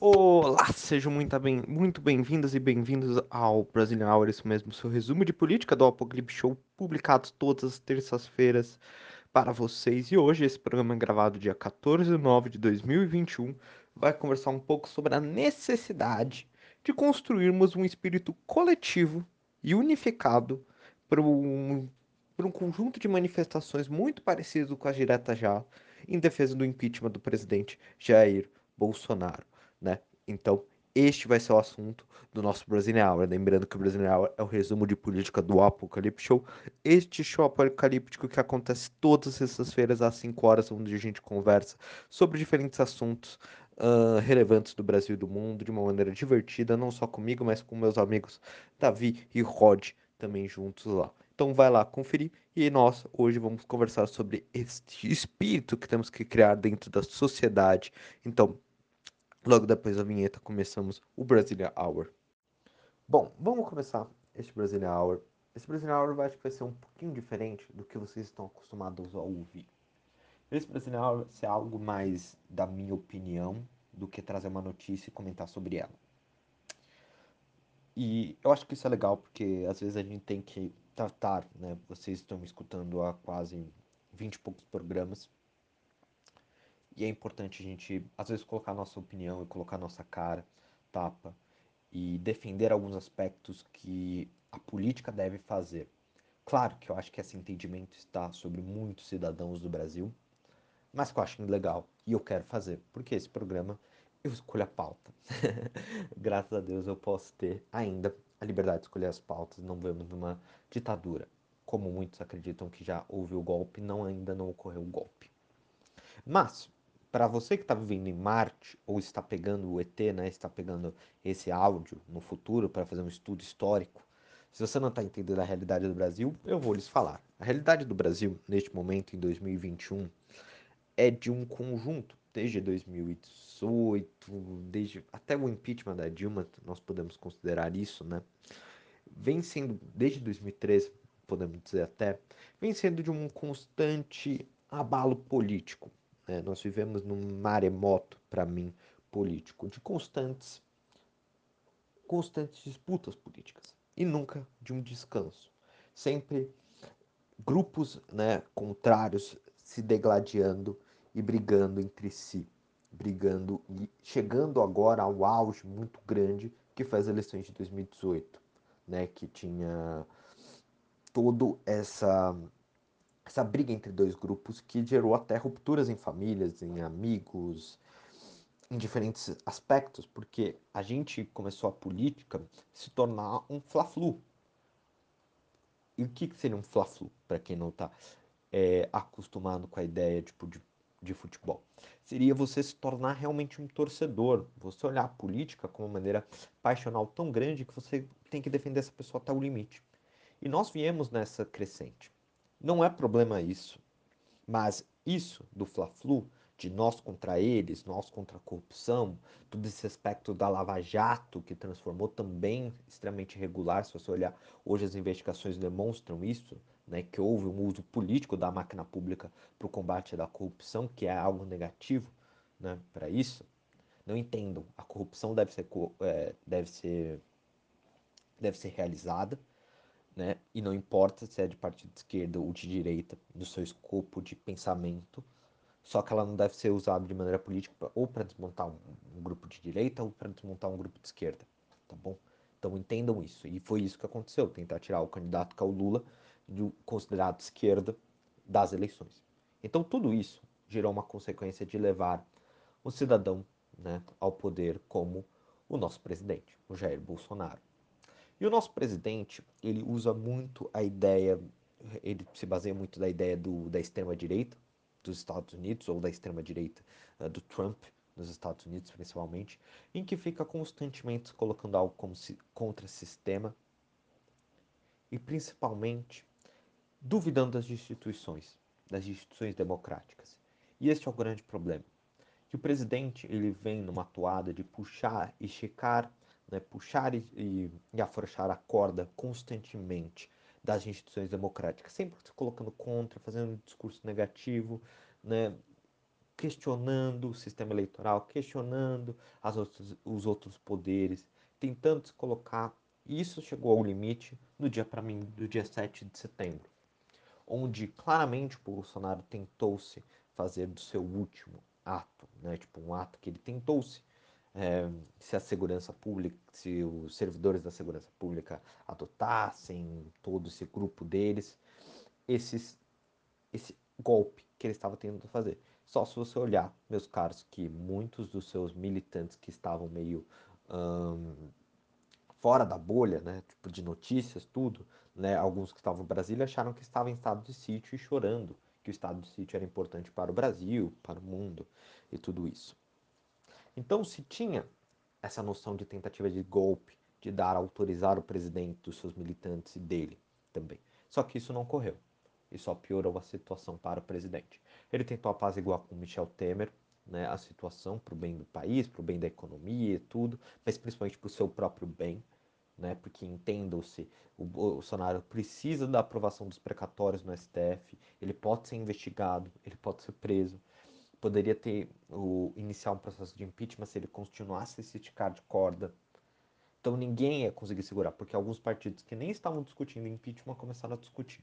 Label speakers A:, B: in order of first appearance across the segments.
A: Olá, sejam muito bem, muito bem-vindas e bem-vindos ao Brazilian Hour, isso mesmo, seu resumo de política do Apocalipse Show, publicado todas as terças-feiras para vocês. E hoje, esse programa é gravado dia 14 de nove de 2021, vai conversar um pouco sobre a necessidade de construirmos um espírito coletivo e unificado para um, para um conjunto de manifestações muito parecido com as diretas já, em defesa do impeachment do presidente Jair Bolsonaro né? Então, este vai ser o assunto do nosso Brazilian Hour. Lembrando que o Brazilian Hour é o resumo de política do Apocalipse Show. Este show apocalíptico que acontece todas as sextas-feiras às 5 horas, onde a gente conversa sobre diferentes assuntos uh, relevantes do Brasil e do mundo de uma maneira divertida, não só comigo, mas com meus amigos Davi e Rod também juntos lá. Então vai lá conferir e nós hoje vamos conversar sobre este espírito que temos que criar dentro da sociedade. Então, Logo depois da vinheta começamos o Brasília Hour. Bom, vamos começar este Brasília Hour. Esse Brasília Hour vai, vai ser um pouquinho diferente do que vocês estão acostumados a ouvir. Esse Brasília Hour vai ser algo mais da minha opinião do que trazer uma notícia e comentar sobre ela. E eu acho que isso é legal porque às vezes a gente tem que tratar, né? Vocês estão me escutando há quase 20 e poucos programas e é importante a gente, às vezes, colocar nossa opinião e colocar nossa cara, tapa, e defender alguns aspectos que a política deve fazer. Claro que eu acho que esse entendimento está sobre muitos cidadãos do Brasil, mas que eu acho legal e eu quero fazer, porque esse programa eu escolho a pauta. Graças a Deus eu posso ter ainda a liberdade de escolher as pautas, não vemos numa ditadura. Como muitos acreditam que já houve o golpe, não ainda não ocorreu o golpe. Mas para você que está vivendo em Marte ou está pegando o ET, né, está pegando esse áudio no futuro para fazer um estudo histórico, se você não está entendendo a realidade do Brasil, eu vou lhes falar. A realidade do Brasil, neste momento, em 2021, é de um conjunto, desde 2018, desde até o impeachment da Dilma, nós podemos considerar isso, né? Vem sendo, desde 2013, podemos dizer até, vem sendo de um constante abalo político né? Nós vivemos num maremoto, para mim, político, de constantes, constantes disputas políticas e nunca de um descanso. Sempre grupos né, contrários se degladiando e brigando entre si, brigando e chegando agora ao auge muito grande que foi as eleições de 2018, né, que tinha todo essa essa briga entre dois grupos que gerou até rupturas em famílias, em amigos, em diferentes aspectos, porque a gente começou a política se tornar um fla-flu. E o que seria um fla-flu, para quem não está é, acostumado com a ideia tipo, de, de futebol? Seria você se tornar realmente um torcedor, você olhar a política como uma maneira passional tão grande que você tem que defender essa pessoa até o limite. E nós viemos nessa crescente. Não é problema isso. Mas isso do Fla-Flu, de nós contra eles, nós contra a corrupção, todo esse aspecto da Lava Jato, que transformou também extremamente irregular, se você olhar hoje as investigações demonstram isso, né, que houve um uso político da máquina pública para o combate da corrupção, que é algo negativo né, para isso. Não entendam, a corrupção deve ser, é, deve ser, deve ser realizada, né? E não importa se é de partido de esquerda ou de direita, do seu escopo de pensamento, só que ela não deve ser usada de maneira política ou para desmontar um, um, grupo de direita ou para desmontar um grupo de esquerda, tá bom? Então entendam isso. E foi isso que aconteceu, tentar tirar o candidato que é o Lula do considerado esquerda das eleições. Então tudo isso gerou uma consequência de levar o cidadão né, ao poder como o nosso presidente, o Jair Bolsonaro. E o nosso presidente, ele usa muito a ideia, ele se baseia muito da ideia do, da extrema-direita dos Estados Unidos, ou da extrema-direita uh, do Trump nos Estados Unidos, principalmente, em que fica constantemente colocando algo como se, contra sistema e, principalmente, duvidando das instituições, das instituições democráticas. E este é o grande problema. Que o presidente ele vem numa toada de puxar e checar né, puxar e, e, e afrouxar a corda constantemente das instituições democráticas, sempre se colocando contra, fazendo um discurso negativo, né, questionando o sistema eleitoral, questionando outros, os outros poderes, tentando se colocar. Isso chegou ao limite no dia, para mim, do dia 7 de setembro, onde claramente o Bolsonaro tentou-se fazer do seu último ato, né? tipo um ato que ele tentou-se é, se a segurança pública, se os servidores da segurança pública adotassem todo esse grupo deles, esses, esse golpe que ele estava tentando fazer. Só se você olhar, meus caros, que muitos dos seus militantes que estavam meio hum, fora da bolha, né, tipo de notícias, tudo, né, alguns que estavam em Brasília acharam que estava em estado de sítio e chorando que o estado de sítio era importante para o Brasil, para o mundo e tudo isso. Então, se tinha essa noção de tentativa de golpe, de dar, autorizar o presidente dos seus militantes e dele também. Só que isso não ocorreu. E só piorou a situação para o presidente. Ele tentou apaziguar com Michel Temer né, a situação para o bem do país, para o bem da economia e tudo, mas principalmente para o seu próprio bem, né, porque entendam-se, o Bolsonaro precisa da aprovação dos precatórios no STF, ele pode ser investigado, ele pode ser preso, poderia ter o, iniciar um processo de impeachment se ele continuasse a se esticar de corda. Então ninguém ia conseguir segurar, porque alguns partidos que nem estavam discutindo impeachment começaram a discutir.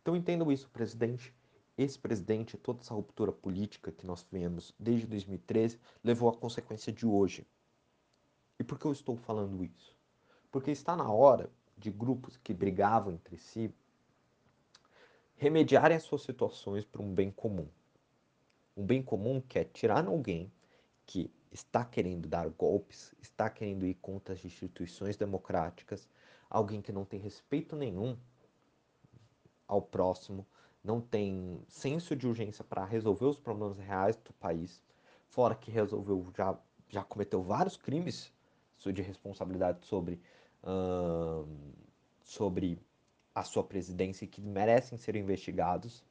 A: Então entendam isso, presidente. Esse presidente, toda essa ruptura política que nós vemos desde 2013, levou à consequência de hoje. E por que eu estou falando isso? Porque está na hora de grupos que brigavam entre si remediarem as suas situações para um bem comum. Um bem comum que é tirar alguém que está querendo dar golpes, está querendo ir contra as instituições democráticas, alguém que não tem respeito nenhum ao próximo, não tem senso de urgência para resolver os problemas reais do país, fora que resolveu já já cometeu vários crimes de responsabilidade sobre sobre a sua presidência e que merecem ser investigados.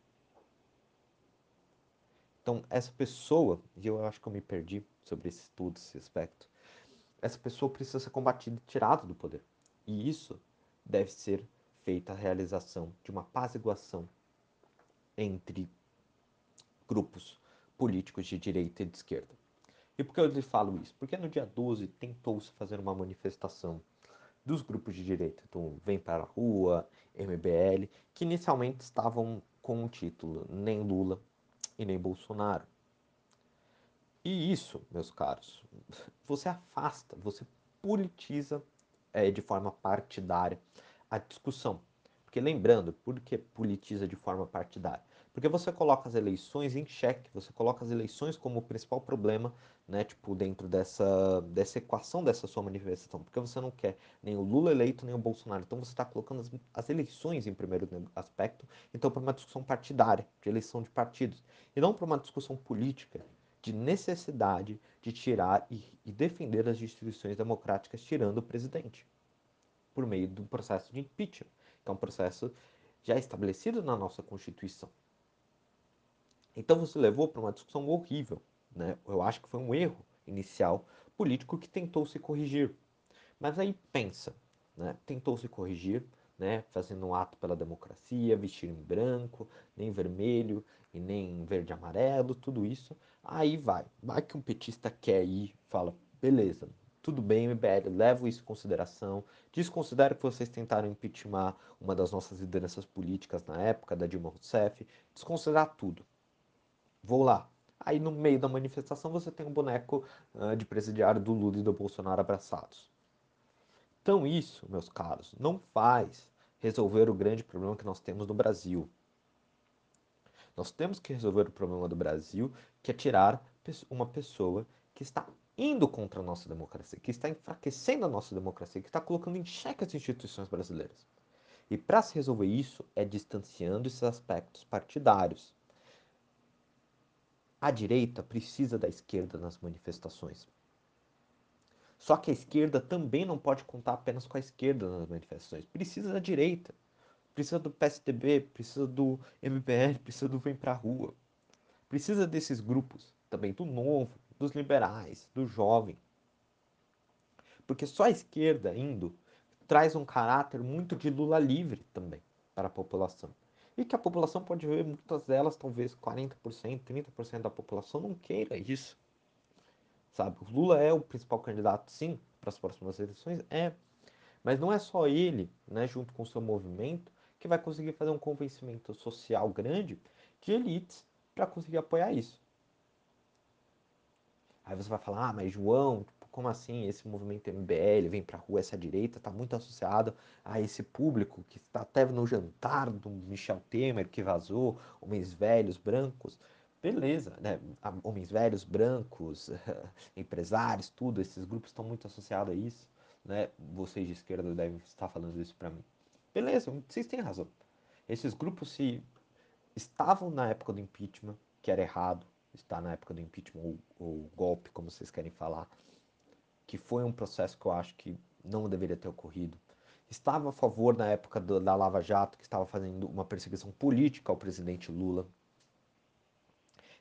A: Então, essa pessoa, e eu acho que eu me perdi sobre esse estudo, esse aspecto, essa pessoa precisa ser combatida e tirada do poder. E isso deve ser feita a realização de uma apaziguação entre grupos políticos de direita e de esquerda. E por que eu lhe falo isso? Porque no dia 12 tentou-se fazer uma manifestação dos grupos de direita, então Vem para a Rua, MBL, que inicialmente estavam com o título Nem Lula e nem Bolsonaro. E isso, meus caros, você afasta, você politiza é, de forma partidária a discussão. Porque lembrando, por que politiza de forma partidária? Porque você coloca as eleições em xeque, você coloca as eleições como o principal problema, né, tipo, dentro dessa, dessa equação dessa sua manifestação, porque você não quer nem o Lula eleito, nem o Bolsonaro. Então você está colocando as, as, eleições em primeiro aspecto, então para uma discussão partidária, de eleição de partidos, e não para uma discussão política, de necessidade de tirar e, e defender as instituições democráticas, tirando o presidente, por meio do processo de impeachment, que é um processo já estabelecido na nossa Constituição. Então você levou para uma discussão horrível. Né? Eu acho que foi um erro inicial político que tentou se corrigir. Mas aí pensa, né? tentou se corrigir, né? fazendo um ato pela democracia, vestir em branco, nem vermelho e nem verde e amarelo, tudo isso. Aí vai, vai que um petista quer ir, fala, beleza, tudo bem, MBL, levo isso em consideração. Desconsidero que vocês tentaram impeachment uma das nossas lideranças políticas na época, da Dilma Rousseff. Desconsiderar tudo vou lá. Aí no meio da manifestação você tem um boneco uh, de presidiário do Lula e do Bolsonaro abraçados. Então isso, meus caros, não faz resolver o grande problema que nós temos no Brasil. Nós temos que resolver o problema do Brasil, que é tirar uma pessoa que está indo contra a nossa democracia, que está enfraquecendo a nossa democracia, que está colocando em xeque as instituições brasileiras. E para se resolver isso é distanciando esses aspectos partidários. A direita precisa da esquerda nas manifestações. Só que a esquerda também não pode contar apenas com a esquerda nas manifestações. Precisa da direita. Precisa do PSDB, precisa do MBL, precisa do Vem Pra Rua. Precisa desses grupos, também do Novo, dos liberais, do jovem. Porque só a esquerda indo traz um caráter muito de Lula livre também para a população. E que a população pode ver, muitas delas, talvez 40%, 30% da população não queira isso. Sabe? O Lula é o principal candidato, sim, para as próximas eleições? É. Mas não é só ele, né, junto com o seu movimento, que vai conseguir fazer um convencimento social grande de elites para conseguir apoiar isso. Aí você vai falar, ah, mas João, como assim esse movimento MBL vem para a rua, essa direita está muito associado a esse público que está até no jantar do Michel Temer que vazou, homens velhos, brancos. Beleza, né? Homens velhos, brancos, empresários, tudo, esses grupos estão muito associados a isso, né? Vocês de esquerda devem estar falando isso para mim. Beleza, vocês têm razão. Esses grupos se estavam na época do impeachment, que era errado, está na época do impeachment ou, ou golpe, como vocês querem falar, que foi um processo que eu acho que não deveria ter ocorrido. Estava a favor na época do, da Lava Jato, que estava fazendo uma perseguição política ao presidente Lula.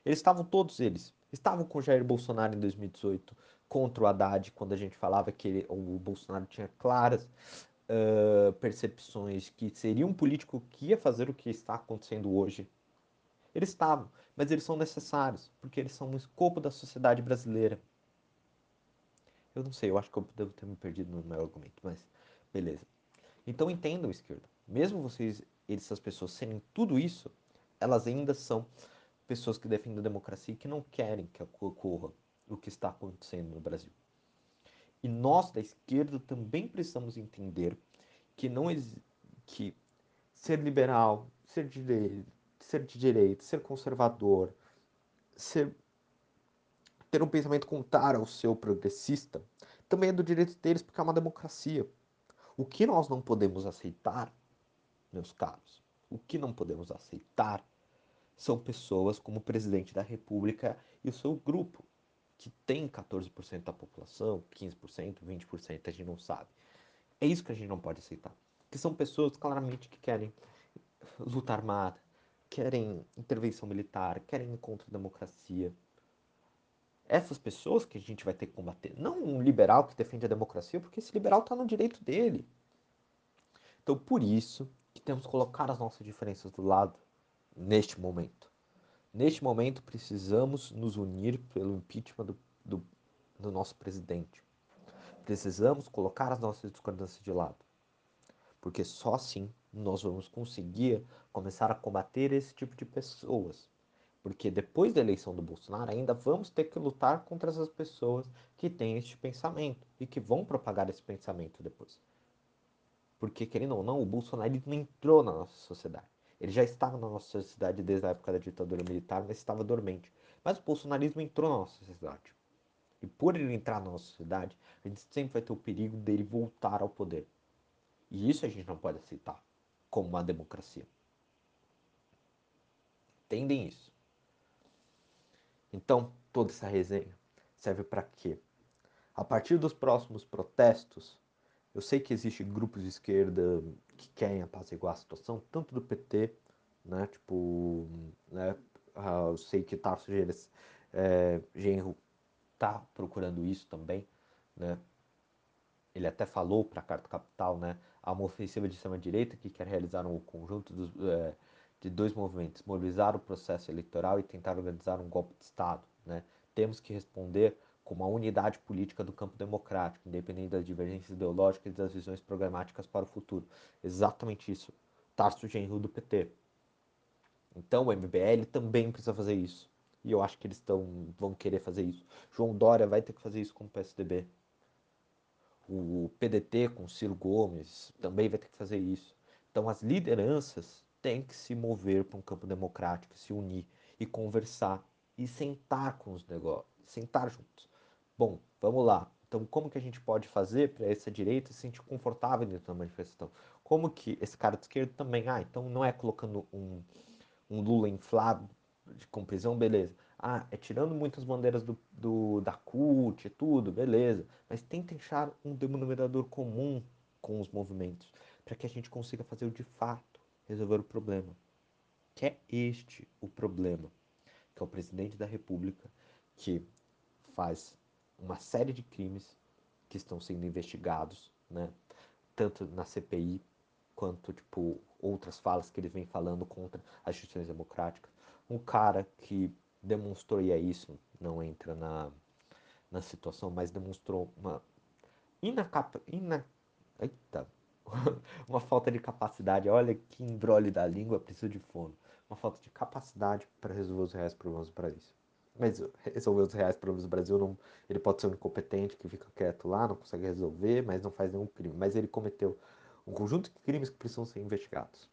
A: Eles estavam todos eles. Estavam com Jair Bolsonaro em 2018, contra o Haddad, quando a gente falava que ele, o Bolsonaro tinha claras uh, percepções que seria um político que ia fazer o que está acontecendo hoje. Eles estavam, mas eles são necessários, porque eles são um escopo da sociedade brasileira. Eu não sei, eu acho que eu devo ter me perdido no meu argumento, mas beleza. Então entendam, esquerda. Mesmo vocês, essas pessoas serem tudo isso, elas ainda são pessoas que defendem a democracia e que não querem que ocorra o que está acontecendo no Brasil. E nós da esquerda também precisamos entender que não que ser liberal, ser de ser de direita, ser conservador, ser ter um pensamento contrário ao seu progressista, também é do direito deles, porque é uma democracia. O que nós não podemos aceitar, meus caros, o que não podemos aceitar são pessoas como o presidente da República e o seu grupo, que tem 14% da população, 15%, 20%, a gente não sabe. É isso que a gente não pode aceitar. Que são pessoas claramente que querem luta armada, querem intervenção militar, querem contra a democracia, essas pessoas que a gente vai ter que combater. Não um liberal que defende a democracia, porque esse liberal está no direito dele. Então, por isso que temos que colocar as nossas diferenças do lado neste momento. Neste momento, precisamos nos unir pelo impeachment do, do, do nosso presidente. Precisamos colocar as nossas discordâncias de lado. Porque só assim nós vamos conseguir começar a combater esse tipo de pessoas porque depois da eleição do Bolsonaro, ainda vamos ter que lutar contra essas pessoas que têm este pensamento e que vão propagar esse pensamento depois. Porque, querendo ou não, o bolsonarismo entrou na nossa sociedade. Ele já estava na nossa sociedade desde a época da ditadura militar, mas estava dormente. Mas o bolsonarismo entrou na nossa sociedade. E por ele entrar na nossa sociedade, a gente sempre vai ter o perigo dele voltar ao poder. E isso a gente não pode aceitar como uma democracia. Entendem isso? Então, toda essa resenha serve para quê? A partir dos próximos protestos, eu sei que existem grupos de esquerda que querem apaziguar a situação, tanto do PT, né, tipo, né, ah, eu sei que Tarso é, Genro tá procurando isso também, né, ele até falou para a Carta Capital, né, há uma ofensiva de extrema-direita que quer realizar um conjunto dos, é, de dois movimentos, mobilizar o processo eleitoral e tentar organizar um golpe de Estado. Né? Temos que responder com uma unidade política do campo democrático, independente das divergências ideológicas e das visões programáticas para o futuro. Exatamente isso. Tarso Genro do PT. Então o MBL também precisa fazer isso. E eu acho que eles tão, vão querer fazer isso. João Dória vai ter que fazer isso com o PSDB. O PDT com Ciro Gomes também vai ter que fazer isso. Então as lideranças tem que se mover para um campo democrático, se unir e conversar e sentar com os negócios, sentar juntos. Bom, vamos lá. Então, como que a gente pode fazer para essa direita se sentir confortável dentro da manifestação? Como que esse cara de esquerda também, ah, então não é colocando um, um Lula inflado com prisão, beleza. Ah, é tirando muitas bandeiras do, do, da CUT e tudo, beleza. Mas tenta achar um denominador comum com os movimentos, para que a gente consiga fazer o de fato resolver o problema. Que é este o problema, que é o presidente da República que faz uma série de crimes que estão sendo investigados, né, tanto na CPI quanto, tipo, outras falas que eles vêm falando contra as instituições democráticas. Um cara que demonstrou, e é isso, não entra na, na situação, mas demonstrou uma inacapa, ina, eita, uma falta de capacidade, olha que embrolho da língua, preciso de fono, uma falta de capacidade para resolver os reais problemas do Brasil. Mas resolver os reais problemas do Brasil, não, ele pode ser um incompetente que fica quieto lá, não consegue resolver, mas não faz nenhum crime. Mas ele cometeu um conjunto de crimes que precisam ser investigados.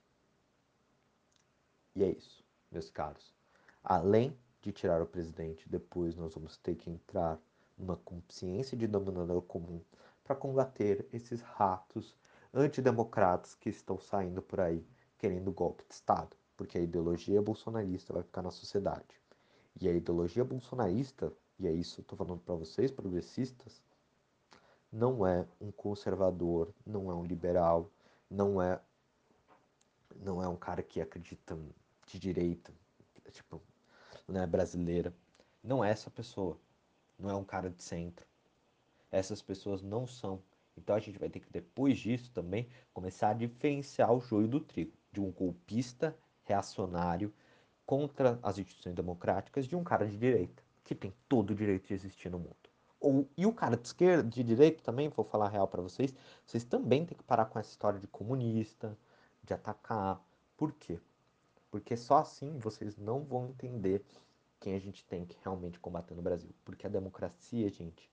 A: E é isso, meus caros. Além de tirar o presidente, depois nós vamos ter que entrar numa consciência de denominador comum para combater esses ratos antidemocratas que estão saindo por aí querendo golpe de Estado, porque a ideologia bolsonarista vai ficar na sociedade. E a ideologia bolsonarista, e é isso que eu estou falando para vocês, progressistas, não é um conservador, não é um liberal, não é não é um cara que acredita de direita, tipo, não é brasileira. Não é essa pessoa. Não é um cara de centro. Essas pessoas não são. Então a gente vai ter que, depois disso também, começar a diferenciar o joio do trigo. De um golpista reacionário contra as instituições democráticas de um cara de direita, que tem todo o direito de existir no mundo. Ou, e o cara de esquerda, de direita também, vou falar real para vocês, vocês também têm que parar com essa história de comunista, de atacar. Por quê? Porque só assim vocês não vão entender quem a gente tem que realmente combater no Brasil. Porque a democracia, gente,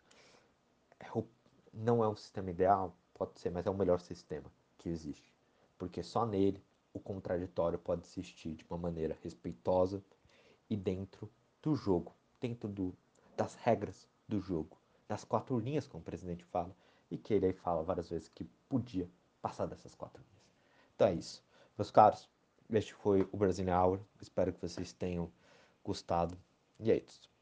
A: é o, não é um sistema ideal, pode ser, mas é o melhor sistema que existe. Porque só nele o contraditório pode existir de uma maneira respeitosa e dentro do jogo, dentro do, das regras do jogo, das quatro linhas, como o presidente fala, e que ele aí fala várias vezes que podia passar dessas quatro linhas. Então é isso. Meus caros, este foi o Brazilian Hour. Espero que vocês tenham gostado. E é isso.